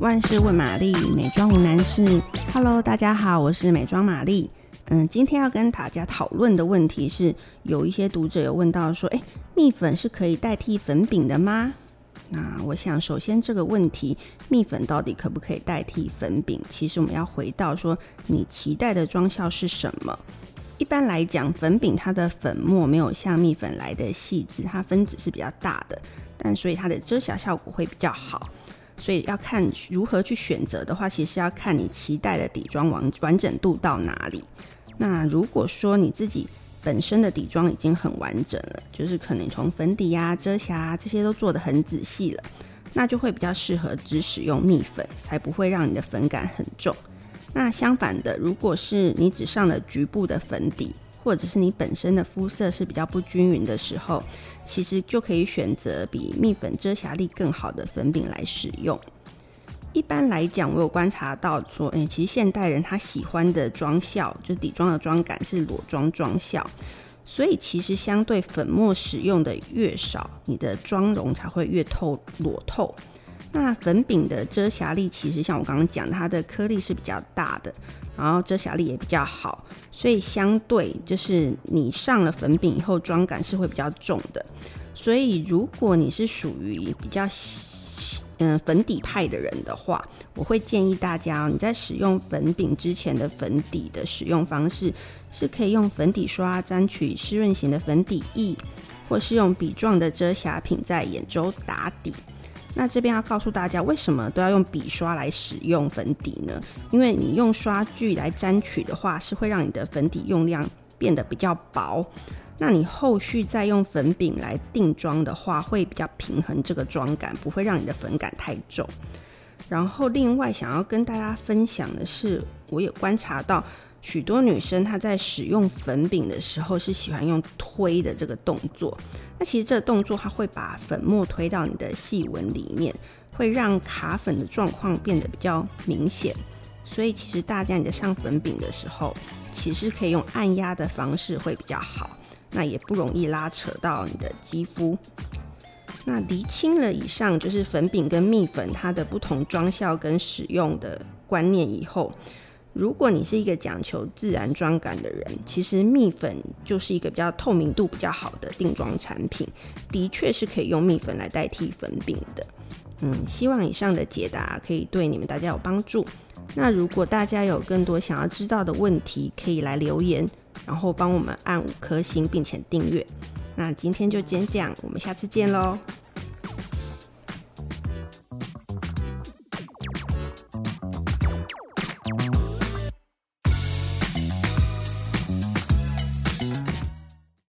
万事问玛丽，美妆无难事。Hello，大家好，我是美妆玛丽。嗯，今天要跟大家讨论的问题是，有一些读者有问到说，诶，蜜粉是可以代替粉饼的吗？那我想，首先这个问题，蜜粉到底可不可以代替粉饼？其实我们要回到说，你期待的妆效是什么？一般来讲，粉饼它的粉末没有像蜜粉来的细致，它分子是比较大的，但所以它的遮瑕效果会比较好。所以要看如何去选择的话，其实要看你期待的底妆完完整度到哪里。那如果说你自己本身的底妆已经很完整了，就是可能从粉底呀、遮瑕这些都做得很仔细了，那就会比较适合只使用蜜粉，才不会让你的粉感很重。那相反的，如果是你只上了局部的粉底，或者是你本身的肤色是比较不均匀的时候，其实就可以选择比蜜粉遮瑕力更好的粉饼来使用。一般来讲，我有观察到说，诶，其实现代人他喜欢的妆效，就底妆的妆感是裸妆妆效，所以其实相对粉末使用的越少，你的妆容才会越透裸透。那粉饼的遮瑕力，其实像我刚刚讲，它的颗粒是比较大的，然后遮瑕力也比较好，所以相对就是你上了粉饼以后，妆感是会比较重的。所以如果你是属于比较。嗯，粉底派的人的话，我会建议大家哦，你在使用粉饼之前的粉底的使用方式，是可以用粉底刷沾取湿润型的粉底液，或是用笔状的遮瑕品在眼周打底。那这边要告诉大家，为什么都要用笔刷来使用粉底呢？因为你用刷具来沾取的话，是会让你的粉底用量变得比较薄。那你后续再用粉饼来定妆的话，会比较平衡这个妆感，不会让你的粉感太重。然后另外想要跟大家分享的是，我有观察到许多女生她在使用粉饼的时候是喜欢用推的这个动作。那其实这个动作它会把粉末推到你的细纹里面，会让卡粉的状况变得比较明显。所以其实大家你在上粉饼的时候，其实可以用按压的方式会比较好。那也不容易拉扯到你的肌肤。那厘清了以上就是粉饼跟蜜粉它的不同妆效跟使用的观念以后，如果你是一个讲求自然妆感的人，其实蜜粉就是一个比较透明度比较好的定妆产品，的确是可以用蜜粉来代替粉饼的。嗯，希望以上的解答可以对你们大家有帮助。那如果大家有更多想要知道的问题，可以来留言。然后帮我们按五颗星，并且订阅。那今天就先这样，我们下次见喽。